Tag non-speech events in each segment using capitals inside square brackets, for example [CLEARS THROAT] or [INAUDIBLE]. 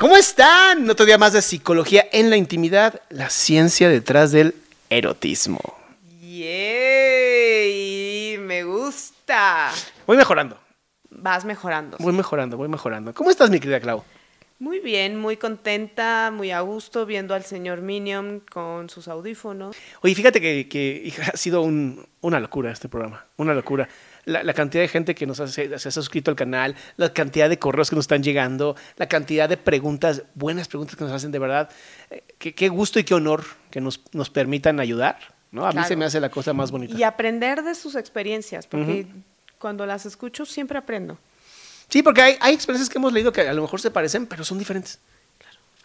¿Cómo están? Otro día más de psicología en la intimidad, la ciencia detrás del erotismo. ¡Yay! Me gusta. Voy mejorando, Vas mejorando. voy mejorando, voy mejorando. ¿Cómo estás, mi querida Clau? Muy bien, muy contenta, muy a gusto viendo al señor Minion con sus audífonos. Oye, fíjate que, que, ha sido un- una locura este programa, una locura. La, la cantidad de gente que nos hace- se ha suscrito al canal, la cantidad de correos que nos están llegando, la cantidad de preguntas, buenas preguntas que nos hacen de verdad. Eh, qué, qué gusto y qué honor que nos, nos permitan ayudar. ¿no? A mí se me hace la cosa más bonita. Y aprender de sus experiencias, porque cuando las escucho siempre aprendo. Sí, porque hay, hay experiencias que hemos leído que a lo mejor se parecen, pero son diferentes.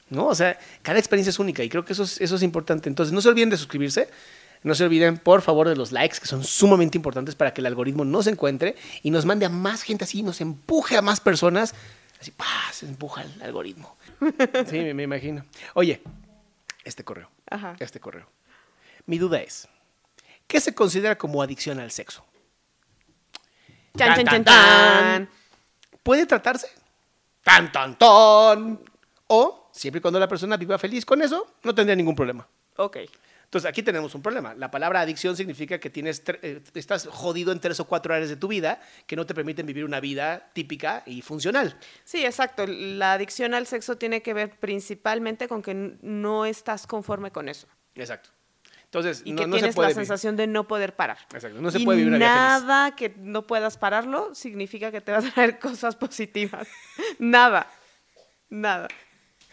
¿No? O sea, cada experiencia es única y creo que eso es, eso es importante. Entonces, no se olviden de suscribirse. No se olviden, por favor, de los likes, que son sumamente importantes para que el algoritmo nos encuentre y nos mande a más gente así, nos empuje a más personas. Así, ¡pah! se empuja el algoritmo. [LAUGHS] Sí, me, me imagino. Oye, este correo. Ajá. Este correo. Mi duda es, ¿qué se considera como adicción al sexo? Chan, Tan, tan, chan, chan, tan. puede tratarse. Tan, tan, tan. O, siempre y cuando la persona viva feliz con eso, no tendría ningún problema. Ok. Entonces, aquí tenemos un problema. La palabra adicción significa que tienes eh, estás jodido en tres o cuatro áreas de tu vida que no te permiten vivir una vida típica y funcional. Sí, exacto. La adicción al sexo tiene que ver principalmente con que no estás conforme con eso. Exacto. Entonces, Y no, que no se tienes puede la vivir. sensación de no poder parar. Exacto, no se y puede vivir una vida feliz. nada que no puedas pararlo significa que te vas a traer [LAUGHS] cosas positivas. nada. Nada.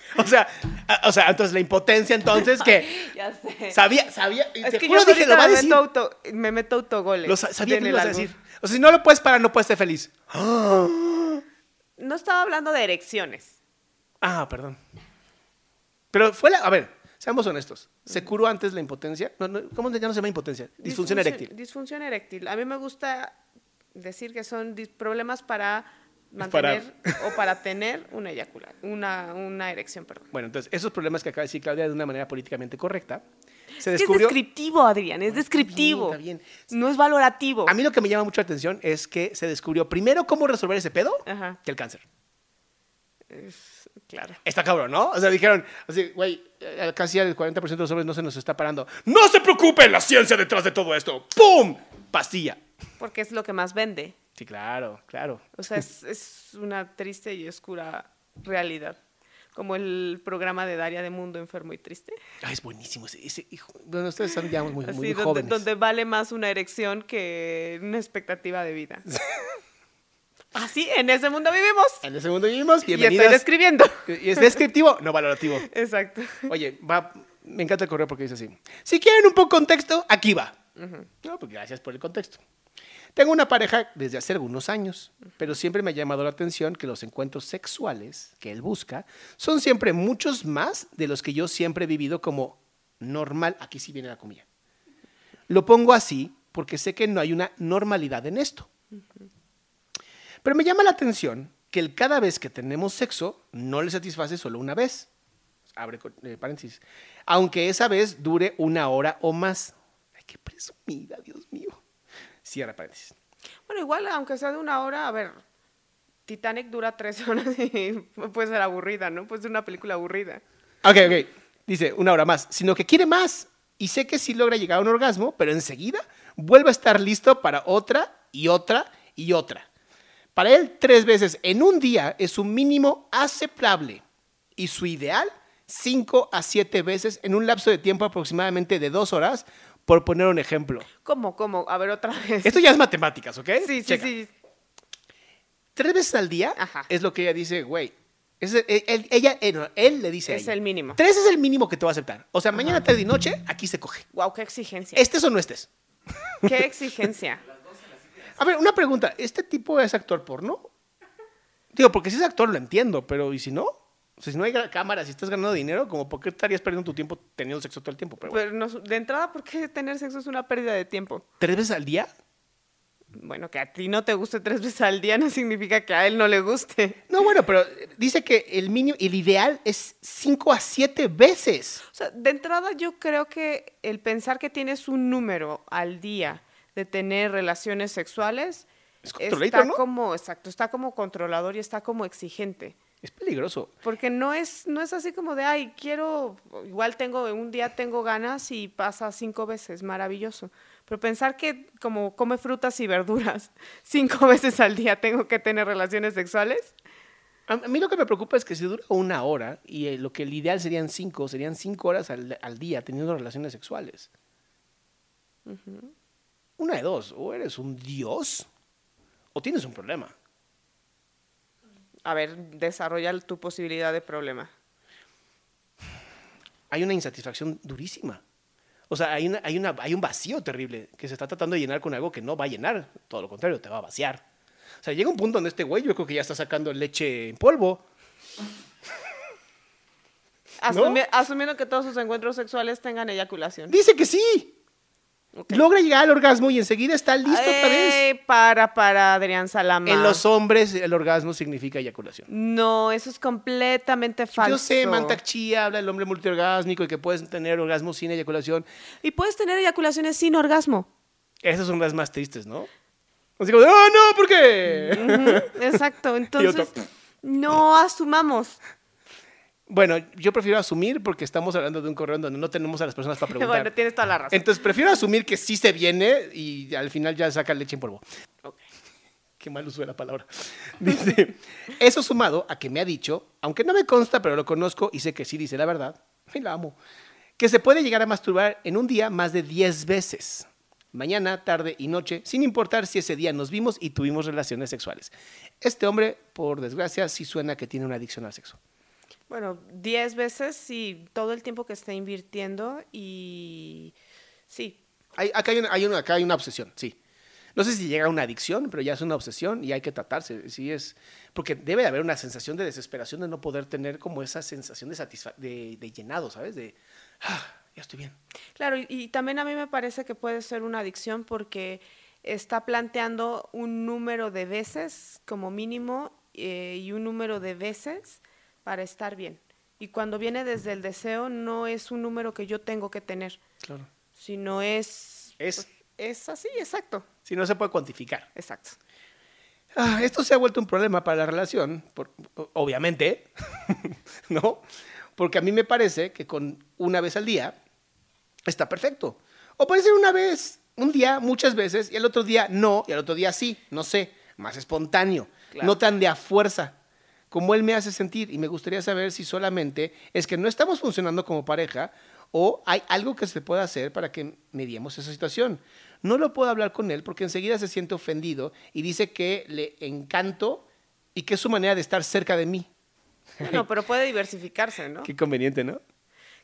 [LAUGHS] O sea, a- o sea, entonces la impotencia entonces que [LAUGHS] Ya sé. sabía, sabía, es te que juro, yo dije, lo va a decir. meto, auto, me meto autogoles. Lo sa- sabía que lo ibas a decir. O sea, si no lo puedes parar, no puedes ser feliz. No estaba hablando de erecciones. Ah, perdón. Pero fue la. A ver, seamos honestos. ¿Se curó antes la impotencia? No, no, ¿Cómo ya no se llama impotencia? Disfunción eréctil. Disfunción eréctil. A mí me gusta decir que son problemas para Para- mantener o para tener una eyacula, una, una erección, perdón. Bueno, entonces, esos problemas que acaba de decir Claudia de una manera políticamente correcta, se Es que es descubrió. descriptivo, Adrián, es descriptivo. Está bien, No es valorativo. A mí lo que me llama mucho la atención es que se descubrió primero cómo resolver ese pedo Ajá. que el cáncer. Es- claro. Está cabrón, ¿no? O sea, dijeron, así, güey, eh, casi el 40% de los hombres no se nos está parando. ¡No se preocupen! La ciencia detrás de todo esto. ¡Pum! Pastilla. Porque es lo que más vende. Sí, claro, claro. O sea, es, es una triste y oscura realidad. Como el programa de Daria de Mundo Enfermo y Triste. Ay, es buenísimo ese, ese hijo. Bueno, ustedes son ya muy, muy, Así, muy donde, jóvenes. donde vale más una erección que una expectativa de vida. [LAUGHS] Así, en ese mundo vivimos. En ese mundo vivimos. Y estoy Bienvenidas. describiendo. ¿Y es descriptivo? No valorativo. Exacto. Oye, va, me encanta el correo porque dice así. Si quieren un poco de contexto, aquí va. No, pues gracias por el contexto. Tengo una pareja desde hace algunos años, pero siempre me ha llamado la atención que los encuentros sexuales que él busca son siempre muchos más de los que yo siempre he vivido como normal. Aquí sí viene la comida. Lo pongo así porque sé que no hay una normalidad en esto. Pero me llama la atención que el cada vez que tenemos sexo no le satisface solo una vez. Abre eh, paréntesis. Aunque esa vez dure una hora o más. Ay, qué presumida, Dios mío. Cierra paréntesis. Bueno, igual, aunque sea de una hora, a ver, Titanic dura tres [LAUGHS] horas y puede ser aburrida, ¿no? Puede ser una película aburrida. Ok, ok. Dice una hora más. Sino que quiere más. Y sé que sí logra llegar a un orgasmo, pero enseguida vuelve a estar listo para otra y otra y otra. Para él, tres veces en un día es un mínimo aceptable. Y su ideal, cinco a siete veces en un lapso de tiempo aproximadamente de dos horas, por poner un ejemplo. ¿Cómo, cómo? A ver, otra vez. Esto ya es matemáticas, ¿ok? Sí, sí, Checa. sí. Tres veces al día Ajá. es lo que ella dice, güey. Es- él, él- ella, eh, él le dice a Es ella. el mínimo. Tres es el mínimo que te va a aceptar. O sea, mañana, tarde y noche, aquí se coge. Wow, qué exigencia. Estés o no estés. Qué exigencia. [LAUGHS] A ver, una pregunta. ¿Este tipo es actor porno? Digo, porque si es actor lo entiendo, pero ¿y si no? O sea, si no hay cámaras y estás ganando dinero, como por qué estarías perdiendo tu tiempo teniendo sexo todo el tiempo? Pero, bueno. Pero no- de entrada, ¿por qué tener sexo es una pérdida de tiempo? ¿Tres veces al día? Bueno, que a ti no te guste tres veces al día no significa que a él no le guste. No, bueno, pero dice que el mínimo, el ideal es cinco a siete veces. O sea, de entrada yo creo que el pensar que tienes un número al día de tener relaciones sexuales Es está ¿no? como, exacto, está como controlador y está como exigente. Es peligroso. Porque no es, no es así como de, ay, quiero, igual tengo, un día tengo ganas y pasa cinco veces, maravilloso. Pero pensar que como come frutas y verduras [LAUGHS] cinco veces al día tengo que tener relaciones sexuales. A mí lo que me preocupa es que si dura una hora y eh, lo que el ideal serían cinco, serían cinco horas al, al día teniendo relaciones sexuales. Una de dos, o eres un dios o tienes un problema. A ver, desarrolla tu posibilidad de problema. Hay una insatisfacción durísima. O sea, hay, una, hay, una, hay un vacío terrible que se está tratando de llenar con algo que no va a llenar. Todo lo contrario, te va a vaciar. O sea, llega un punto donde este güey yo creo que ya está sacando leche en polvo. [LAUGHS] Asumi- Asumiendo que todos sus encuentros sexuales tengan eyaculación. Dice que sí. Logra llegar al orgasmo y enseguida está listo otra vez. Eh, Para, para, Adrián Salama. En los hombres el orgasmo significa eyaculación. No, eso es completamente falso. Yo sé, Mantak Chia habla del hombre multiorgásmico y que puedes tener orgasmo sin eyaculación. Y puedes tener eyaculaciones sin orgasmo. Esas son las más tristes, ¿no? Así como ¡oh, no! ¿Por qué? Exacto. [LAUGHS] Entonces, no asumamos. Bueno, yo prefiero asumir porque estamos hablando de un correo en donde no tenemos a las personas para [LAUGHS] preguntar. Bueno, tienes toda la razón. Entonces prefiero asumir que sí se viene y al final ya saca leche en polvo. Qué mal uso de la palabra. [LAUGHS] Dice, eso sumado a que me ha dicho, aunque no me consta, pero lo conozco y sé que sí dice la verdad, y la amo, que se puede llegar a masturbar en un día más de 10 veces. Mañana, tarde y noche, sin importar si ese día nos vimos y tuvimos relaciones sexuales. Este hombre, por desgracia, sí suena que tiene una adicción al sexo. Bueno, 10 veces y todo el tiempo que está invirtiendo y sí, Hay, acá, hay una, hay una- acá hay una obsesión, sí. No sé si llega a una adicción, pero ya es una obsesión y hay que tratarse. Sí es, porque debe de haber una sensación de desesperación de no poder tener como esa sensación de, de, de llenado, ¿sabes? De, "Ah, ya estoy bien. Claro, y, y también a mí me parece que puede ser una adicción porque está planteando un número de veces como mínimo eh, y un número de veces para estar bien. Y cuando viene desde el deseo no es un número que yo tengo que tener, Claro. sino es... Es. pues, es así, exacto, Si no se puede cuantificar. exacto. Ah, esto se ha vuelto un problema para la relación, por- obviamente, [LAUGHS] ¿no? Porque a mí me parece que con una vez al día está perfecto. O puede ser una vez, un día, muchas veces, y el otro día no, y el otro día sí, no sé, más espontáneo, Claro. no tan de a fuerza, como él me hace sentir. Y me gustaría saber si solamente es que no estamos funcionando como pareja o hay algo que se pueda hacer para que mediemos esa situación. No lo puedo hablar con él porque enseguida se siente ofendido y dice que le encanto y que es su manera de estar cerca de mí. Bueno, pero puede diversificarse, ¿no? [LAUGHS] Qué conveniente, ¿no?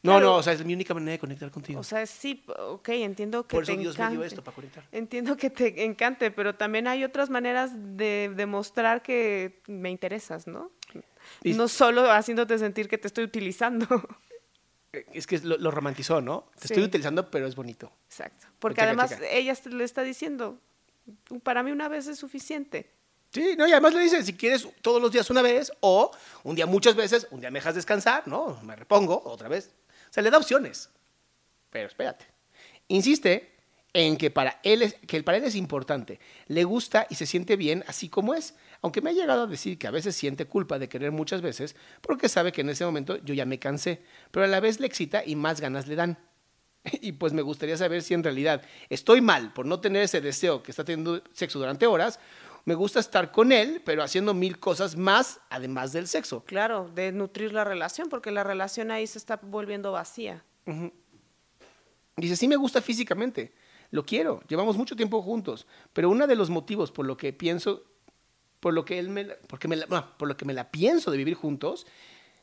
No, Claro. no, o sea, es mi única manera de conectar contigo. O sea, sí, ok, entiendo que Por eso te Dios me dio encante. esto para conectar. Entiendo que te encante, pero también hay otras maneras de demostrar que me interesas, ¿no? Y- No solo haciéndote sentir que te estoy utilizando. Eh, Es que lo, lo romantizó, ¿no? Te Sí. estoy utilizando, pero es bonito. Exacto. Porque Checa, además checa. ella le está diciendo, para mí una vez es suficiente. Sí, no, y además le dice, si quieres todos los días una vez, o un día muchas veces, un día me dejas descansar, ¿no? Me repongo otra vez. O sea, le da opciones. Pero espérate. Insiste en que para él es, que para él es importante, le gusta y se siente bien así como es, aunque me ha llegado a decir que a veces siente culpa de querer muchas veces porque sabe que en ese momento yo ya me cansé, pero a la vez le excita y más ganas le dan. [LAUGHS] Y pues me gustaría saber si en realidad estoy mal por no tener ese deseo que está teniendo sexo durante horas. Me gusta estar con él, pero haciendo mil cosas más además del sexo. Claro, de nutrir la relación, porque la relación ahí se está volviendo vacía. Dice, sí me gusta físicamente, lo quiero, llevamos mucho tiempo juntos, pero uno de los motivos por lo que pienso, por lo que él me, porque me la- no, por lo que me la pienso de vivir juntos,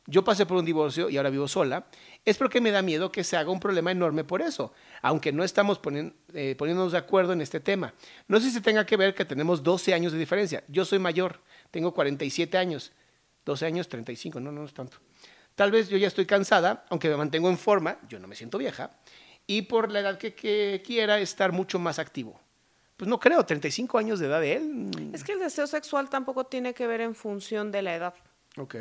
yo pasé por un divorcio y ahora vivo sola, es porque me da miedo que se haga un problema enorme por eso, aunque no estamos eh, poniéndonos de acuerdo en este tema. No sé si tenga que ver que tenemos 12 años de diferencia. Yo soy mayor, tengo 47 años, 12 años, 35, no, no es tanto. Tal vez yo ya estoy cansada, aunque me mantengo en forma, yo no me siento vieja, y por la edad que quiera estar mucho más activo. Pues no creo, 35 años de edad de él. mm, Es que el deseo sexual tampoco tiene que ver en función de la edad. Ok.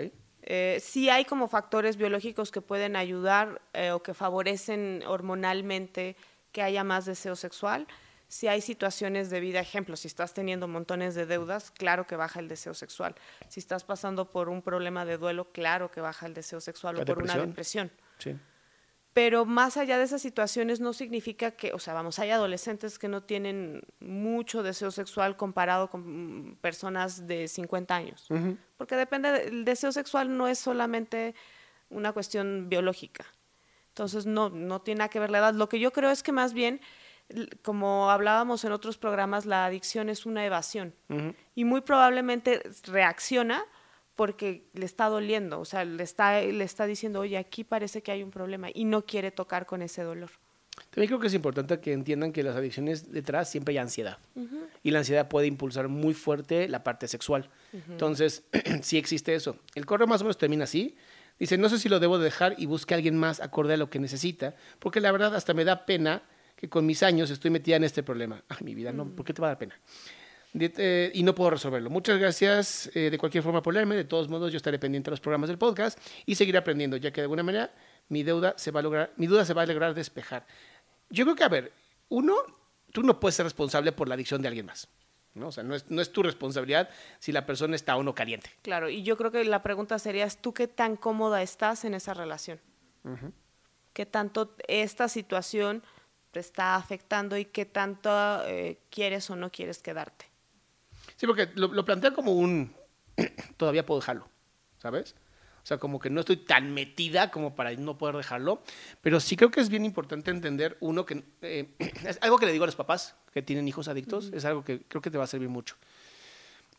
Eh, sí hay como factores biológicos que pueden ayudar eh, o que favorecen hormonalmente que haya más deseo sexual, Si hay situaciones de vida, ejemplo, si estás teniendo montones de deudas, claro que baja el deseo sexual. Si estás pasando por un problema de duelo, claro que baja el deseo sexual o por una depresión. Sí. Pero más allá de esas situaciones no significa que, o sea, vamos, hay adolescentes que no tienen mucho deseo sexual comparado con personas de 50 años. Porque depende, el deseo sexual no es solamente una cuestión biológica. Entonces, no, no tiene nada que ver la edad. Lo que yo creo es que más bien, como hablábamos en otros programas, la adicción es una evasión. Y muy probablemente reacciona porque le está doliendo, o sea, le está, le está diciendo, oye, aquí parece que hay un problema y no quiere tocar con ese dolor. También creo que es importante que entiendan que las adicciones detrás siempre hay ansiedad. Y la ansiedad puede impulsar muy fuerte la parte sexual. Entonces, [CLEARS THROAT] sí existe eso. El correo más o menos termina así. Dice, no sé si lo debo dejar y busque a alguien más acorde a lo que necesita, porque la verdad hasta me da pena que con mis años estoy metida en este problema. Ay, mi vida, no, ¿por qué te va a dar pena? Eh, y no puedo resolverlo. Muchas gracias eh, de cualquier forma por leerme. De todos modos, yo estaré pendiente de los programas del podcast y seguiré aprendiendo, ya que de alguna manera mi deuda se va a lograr, mi duda se va a lograr despejar. Yo creo que, a ver, uno, tú no puedes ser responsable por la adicción de alguien más. ¿no? O sea, no es, no es tu responsabilidad si la persona está o no caliente. Claro, y yo creo que la pregunta sería, ¿tú qué tan cómoda estás en esa relación? ¿Qué tanto esta situación te está afectando y qué tanto eh, quieres o no quieres quedarte? Sí, porque lo, plantea como un, [CLEARS THROAT] todavía puedo dejarlo, ¿sabes? O sea, como que no estoy tan metida como para no poder dejarlo. Pero sí creo que es bien importante entender, uno, que eh, [CLEARS THROAT] es algo que le digo a los papás que tienen hijos adictos, es algo que creo que te va a servir mucho.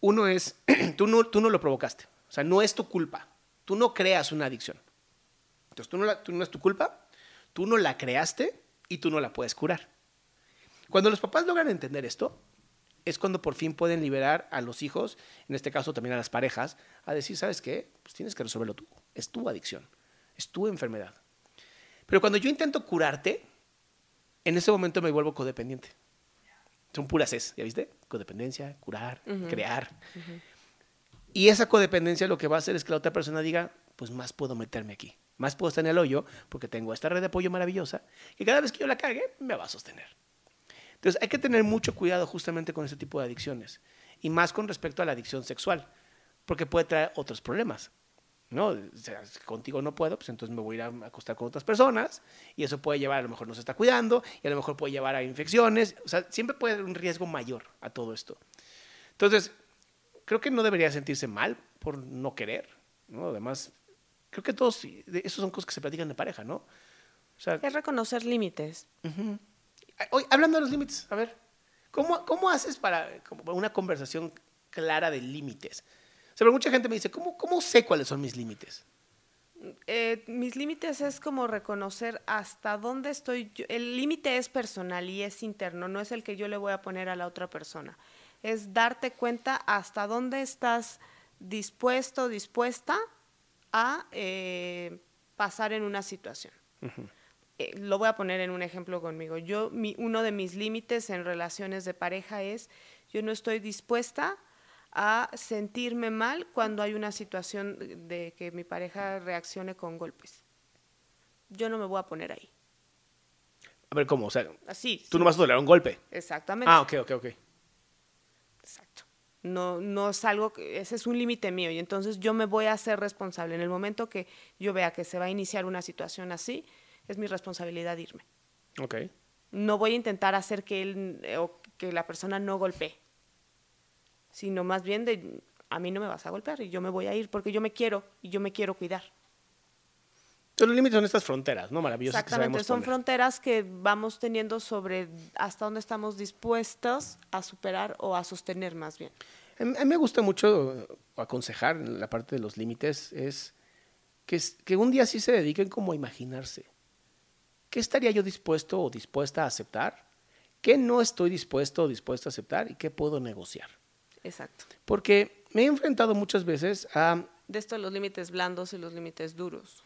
Uno es, [CLEARS THROAT] tú no, tú no lo provocaste. O sea, no es tu culpa. Tú no creas una adicción. Entonces, tú no, tú no es tu culpa, tú no la creaste y tú no la puedes curar. Cuando los papás logran entender esto, es cuando por fin pueden liberar a los hijos, en este caso también a las parejas, a decir, ¿sabes qué? Pues tienes que resolverlo tú. Es tu adicción, es tu enfermedad. Pero cuando yo intento curarte, en ese momento me vuelvo codependiente. Son puras es, ¿ya viste? Codependencia, curar, crear. Y esa codependencia lo que va a hacer es que la otra persona diga, pues más puedo meterme aquí, más puedo estar en el hoyo porque tengo esta red de apoyo maravillosa y cada vez que yo la cague me va a sostener. Entonces hay que tener mucho cuidado justamente con ese tipo de adicciones y más con respecto a la adicción sexual, porque puede traer otros problemas. ¿no? O sea, si contigo no puedo, pues entonces me voy a ir a acostar con otras personas y eso puede llevar, a lo mejor no se está cuidando y a lo mejor puede llevar a infecciones, o sea, siempre puede haber un riesgo mayor a todo esto. Entonces, creo que no debería sentirse mal por no querer, ¿no? Además, creo que todos, esos son cosas que se platican de pareja, ¿no? O sea, es reconocer límites. Hoy, hablando de los límites, a ver, ¿cómo, cómo haces para una conversación clara de límites? O sea, mucha gente me dice, ¿cómo, cómo sé cuáles son mis límites? Eh, mis límites es como reconocer hasta dónde estoy. el límite es personal y es interno, no es el que yo le voy a poner a la otra persona. Es darte cuenta hasta dónde estás dispuesto, dispuesta a eh, pasar en una situación. Eh, lo voy a poner en un ejemplo conmigo. Yo, mi, uno de mis límites en relaciones de pareja es, yo no estoy dispuesta a sentirme mal cuando hay una situación de que mi pareja reaccione con golpes. Yo no me voy a poner ahí. A ver, ¿cómo? O sea, Así, tú no vas a tolerar un golpe. Exactamente. Ah, ok, ok, ok. Exacto. No, no es algo, ese es un límite mío y entonces yo me voy a hacer responsable. En el momento que yo vea que se va a iniciar una situación así, es mi responsabilidad irme. Ok. No voy a intentar hacer que él eh, o que la persona no golpee, sino más bien de a mí no me vas a golpear y yo me voy a ir porque yo me quiero y yo me quiero cuidar. Entonces, los límites son estas fronteras, ¿no? Maravillosas. Exactamente, son fronteras que vamos teniendo sobre hasta dónde estamos dispuestos a superar o a sostener más bien. A mí me gusta mucho aconsejar en la parte de los límites, es que, que un día sí se dediquen como a imaginarse. ¿Qué estaría yo dispuesto o dispuesta a aceptar? ¿Qué no estoy dispuesto o dispuesta a aceptar? ¿Y qué puedo negociar? Exacto. Porque me he enfrentado muchas veces a... De esto los límites blandos y los límites duros.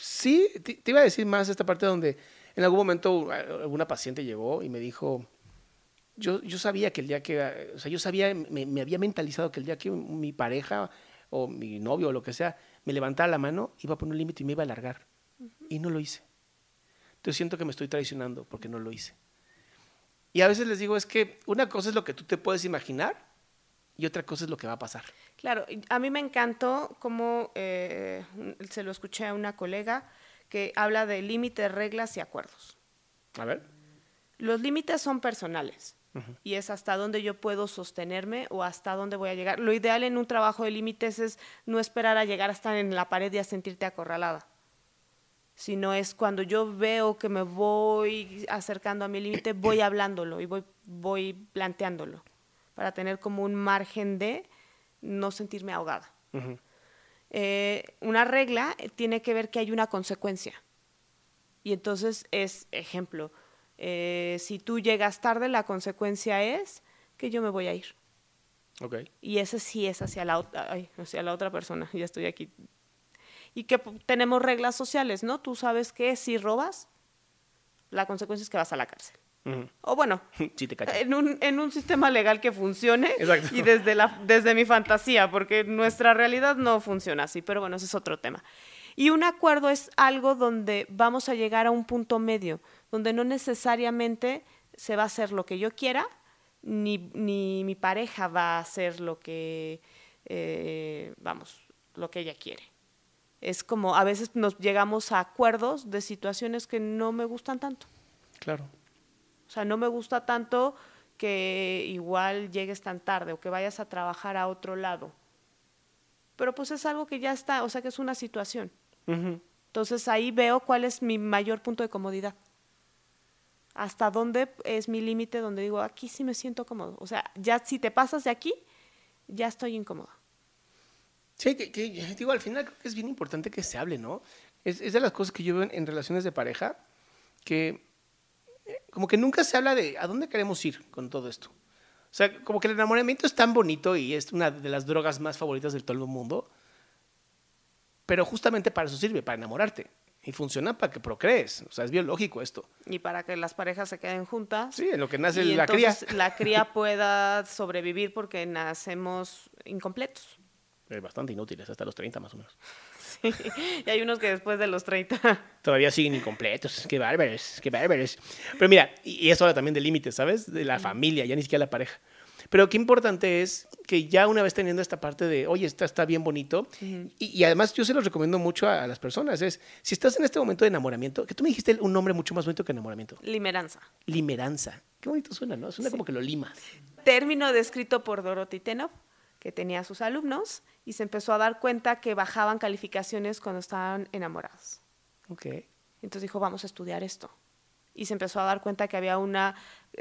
Sí, te, iba a decir más esta parte donde en algún momento alguna paciente llegó y me dijo, yo, yo sabía que el día que, o sea, yo sabía, me, me, había mentalizado que el día que mi pareja o mi novio o lo que sea me levantara la mano, iba a poner un límite y me iba a alargar. Y no lo hice. Entonces siento que me estoy traicionando porque no lo hice. Y a veces les digo, es que una cosa es lo que tú te puedes imaginar y otra cosa es lo que va a pasar. Claro, a mí me encantó cómo eh, se lo escuché a una colega que habla de límites, reglas y acuerdos. A ver. Los límites son personales y es hasta dónde yo puedo sostenerme o hasta dónde voy a llegar. Lo ideal en un trabajo de límites es no esperar a llegar hasta en la pared y a sentirte acorralada, sino es cuando yo veo que me voy acercando a mi límite, voy hablándolo y voy, voy planteándolo para tener como un margen de no sentirme ahogada. Eh, una regla tiene que ver que hay una consecuencia. Y entonces es, ejemplo, eh, si tú llegas tarde, la consecuencia es que yo me voy a ir. Okay. Y ese sí es hacia la, hacia la otra persona, [LAUGHS] ya estoy aquí. Y que tenemos reglas sociales, ¿no? Tú sabes que si robas, la consecuencia es que vas a la cárcel. O bueno, [LAUGHS] en, un, en, un, sistema legal que funcione y desde, la, desde mi fantasía, porque nuestra realidad no funciona así, pero bueno, ese es otro tema. Y un acuerdo es algo donde vamos a llegar a un punto medio, donde no necesariamente se va a hacer lo que yo quiera, ni, ni mi pareja va a hacer lo que, eh, vamos, lo que ella quiere. Es como a veces nos llegamos a acuerdos de situaciones que no me gustan tanto. Claro. O sea, no me gusta tanto que igual llegues tan tarde o que vayas a trabajar a otro lado. Pero pues es algo que ya está, o sea que es una situación. Entonces ahí veo cuál es mi mayor punto de comodidad. Hasta dónde es mi límite donde digo, aquí sí me siento cómodo. O sea, ya si te pasas de aquí, ya estoy incómodo. Sí, que, digo, al final creo que es bien importante que se hable, ¿no? Es, es de las cosas que yo veo en relaciones de pareja, que como que nunca se habla de a dónde queremos ir con todo esto. O sea, como que el enamoramiento es tan bonito y es una de las drogas más favoritas de todo el mundo, pero justamente para eso sirve, para enamorarte. Y funciona para que procrees. O sea, es biológico esto. Y para que las parejas se queden juntas. Sí, en lo que nace la cría. La cría [LAUGHS] pueda sobrevivir porque nacemos incompletos. Bastante inútiles, hasta los 30 más o menos. y hay unos que después de los 30. Todavía siguen incompletos. Qué bárbaros, qué bárbaros. Pero mira, y eso habla también de límites, ¿sabes? De la familia, ya ni siquiera la pareja. Pero qué importante es que ya una vez teniendo esta parte de, oye, esta está bien bonito, y, además yo se los recomiendo mucho a, las personas, es, si estás en este momento de enamoramiento, que tú me dijiste un nombre mucho más bonito que enamoramiento. Limeranza. Limeranza. Qué bonito suena, ¿no? Suena como que lo limas. Término descrito por Dorothy Tenov, que tenía a sus alumnos, y se empezó a dar cuenta que bajaban calificaciones cuando estaban enamorados. Ok. Entonces dijo, vamos a estudiar esto. Y se empezó a dar cuenta que había una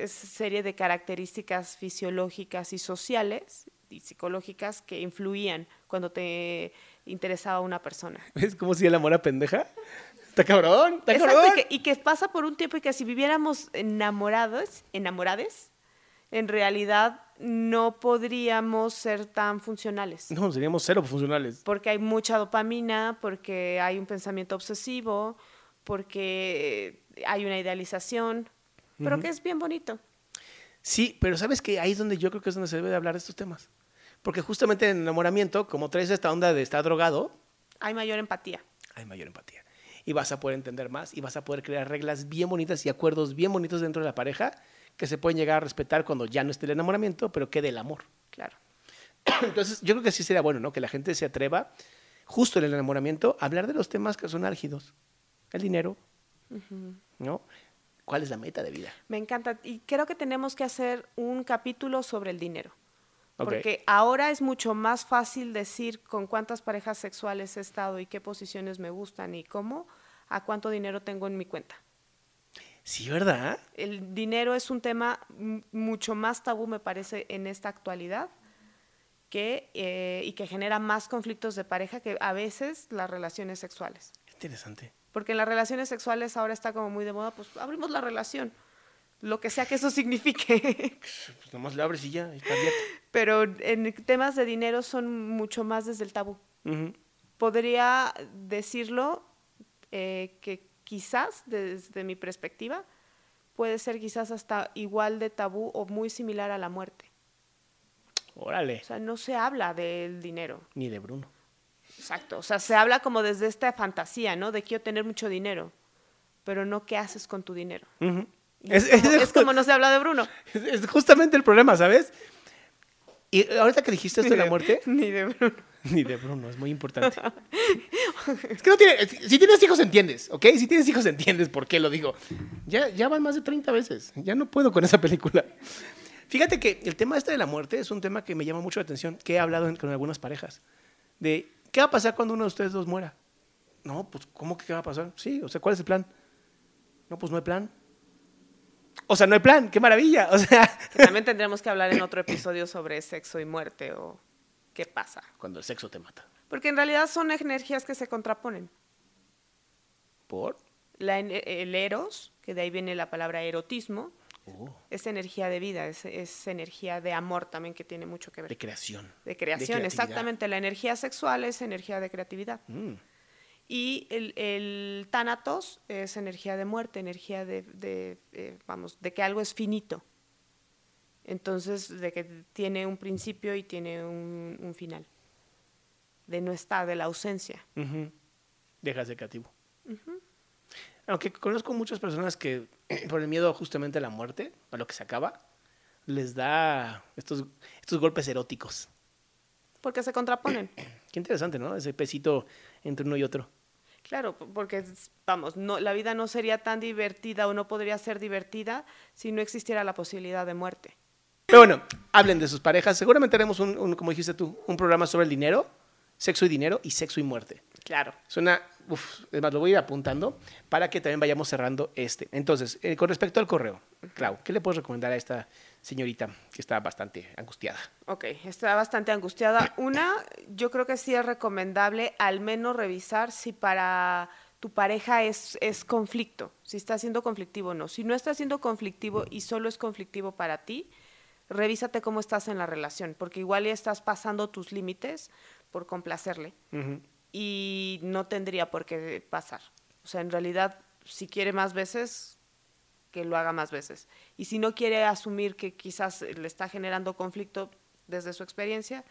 serie de características fisiológicas y sociales y psicológicas que influían cuando te interesaba una persona. [LAUGHS] Es como si el amor a pendeja. Está cabrón, está cabrón. Y que, y que, pasa por un tiempo y que si viviéramos enamorados, enamorades, en realidad no podríamos ser tan funcionales. No, seríamos cero funcionales. Porque hay mucha dopamina, porque hay un pensamiento obsesivo, porque hay una idealización, pero que es bien bonito. Sí, pero sabes que ahí es donde yo creo que es donde se debe de hablar de estos temas. Porque justamente en el enamoramiento, como traes esta onda de estar drogado, hay mayor empatía. Hay mayor empatía. Y vas a poder entender más y vas a poder crear reglas bien bonitas y acuerdos bien bonitos dentro de la pareja que se pueden llegar a respetar cuando ya no esté el enamoramiento, pero quede el amor. Claro. [CLEARS THROAT] Entonces, yo creo que sí sería bueno, ¿no? Que la gente se atreva, justo en el enamoramiento, a hablar de los temas que son álgidos. El dinero, ¿no? ¿Cuál es la meta de vida? Me encanta. Y creo que tenemos que hacer un capítulo sobre el dinero. Porque ahora es mucho más fácil decir con cuántas parejas sexuales he estado y qué posiciones me gustan y cómo, a cuánto dinero tengo en mi cuenta. Sí, ¿verdad? El dinero es un tema mucho más tabú, me parece, en esta actualidad, que, eh, y que genera más conflictos de pareja que a veces las relaciones sexuales. Interesante. Porque en las relaciones sexuales ahora está como muy de moda, pues abrimos la relación, lo que sea que eso signifique. [LAUGHS] Pues nomás le abres y ya, está abierto. Pero en temas de dinero son mucho más desde el tabú. Podría decirlo eh, que quizás desde mi perspectiva puede ser quizás hasta igual de tabú o muy similar a la muerte. Órale. O sea, no se habla del dinero. Ni de Bruno. Exacto. O sea, se habla como desde esta fantasía, ¿no? De quiero tener mucho dinero, pero no qué haces con tu dinero. Es, Es- como, es- es como no se habla de Bruno. Es, es justamente el problema, ¿sabes? Y ahorita que dijiste esto de la muerte, Ni de Bruno. [LAUGHS] ni de Bruno, es muy importante. [LAUGHS] Es que no tiene, si tienes hijos entiendes, ¿ok? Si tienes hijos entiendes por qué lo digo. Ya, ya van más de 30 veces, ya no puedo con esa película. Fíjate que el tema este de la muerte es un tema que me llama mucho la atención, que he hablado en- con algunas parejas. De, ¿qué va a pasar cuando uno de ustedes dos muera? No, pues, ¿cómo que qué va a pasar? Sí, o sea, ¿cuál es el plan? No, pues no hay plan. O sea, no hay plan, qué maravilla. O sea, Que también tendremos que hablar en otro episodio sobre sexo y muerte o qué pasa. cuando el sexo te mata. Porque en realidad son energías que se contraponen. ¿Por? La el eros, que de ahí viene la palabra erotismo, Oh, es energía de vida, es, es energía de amor también que tiene mucho que ver. de creación. De creación, exactamente. La energía sexual es energía de creatividad. Mm. Y el, el tánatos es energía de muerte, energía de, de, eh, vamos, de que algo es finito. Entonces, de que tiene un principio y tiene un, un final. De no estar, de la ausencia. Ujú. Deja de ser creativo. Aunque conozco muchas personas que [CLEARS THROAT] por el miedo justamente a la muerte, a lo que se acaba, les da estos, estos golpes eróticos. Porque se contraponen. [CLEARS THROAT] Qué interesante, ¿no? Ese pesito entre uno y otro. Claro, porque, vamos, no, la vida no sería tan divertida o no podría ser divertida si no existiera la posibilidad de muerte. Pero bueno, hablen de sus parejas. Seguramente haremos un, un, como dijiste tú, un programa sobre el dinero, sexo y dinero y sexo y muerte. Claro. Suena, uf, es más, lo voy a ir apuntando para que también vayamos cerrando este. Entonces, eh, con respecto al correo, Clau, ¿qué le puedes recomendar a esta señorita que está bastante angustiada? Ok, está bastante angustiada. Una, yo creo que sí es recomendable al menos revisar si para tu pareja es, es conflicto, si está siendo conflictivo o no. Si no está siendo conflictivo y solo es conflictivo para ti, revísate cómo estás en la relación, porque igual ya estás pasando tus límites por complacerle y no tendría por qué pasar. O sea, en realidad, si quiere más veces, que lo haga más veces. Y si no quiere asumir que quizás le está generando conflicto desde su experiencia,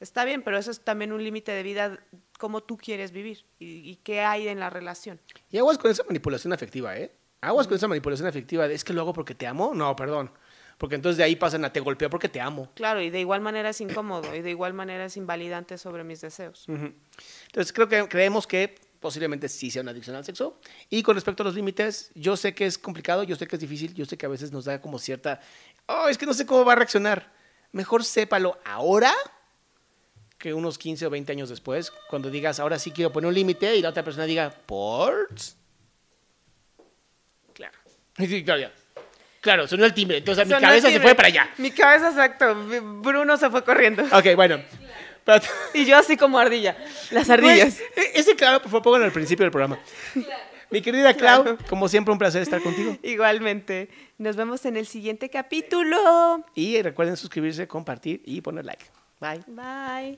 está bien, pero eso es también un límite de vida, cómo tú quieres vivir y, y qué hay en la relación. Y aguas con esa manipulación afectiva, ¿eh? Aguas con esa manipulación afectiva de, es que lo hago porque te amo. No, perdón. Porque entonces de ahí pasan a te golpeo porque te amo. Claro, y de igual manera es incómodo y de igual manera es invalidante sobre mis deseos. Ujú. Entonces creo que creemos que posiblemente sí sea una adicción al sexo. Y con respecto a los límites, yo sé que es complicado, yo sé que es difícil, yo sé que a veces nos da como cierta, oh, es que no sé cómo va a reaccionar. Mejor sépalo ahora que unos 15 o 20 años después, cuando digas, ahora sí quiero poner un límite y la otra persona diga, ¿por? Claro. Y [LAUGHS] sí, claro, ya. Claro, sonó el timbre, entonces mi cabeza el se fue para allá. Mi cabeza, exacto. Bruno se fue corriendo. Ok, bueno. Pero- Y yo así como ardilla. Las ardillas. E- ese claro, por favor, pónganlo al principio del programa. Mi querida Clau, Claro. como siempre, un placer estar contigo. Igualmente. Nos vemos en el siguiente capítulo. Y recuerden suscribirse, compartir y poner like. Bye. Bye.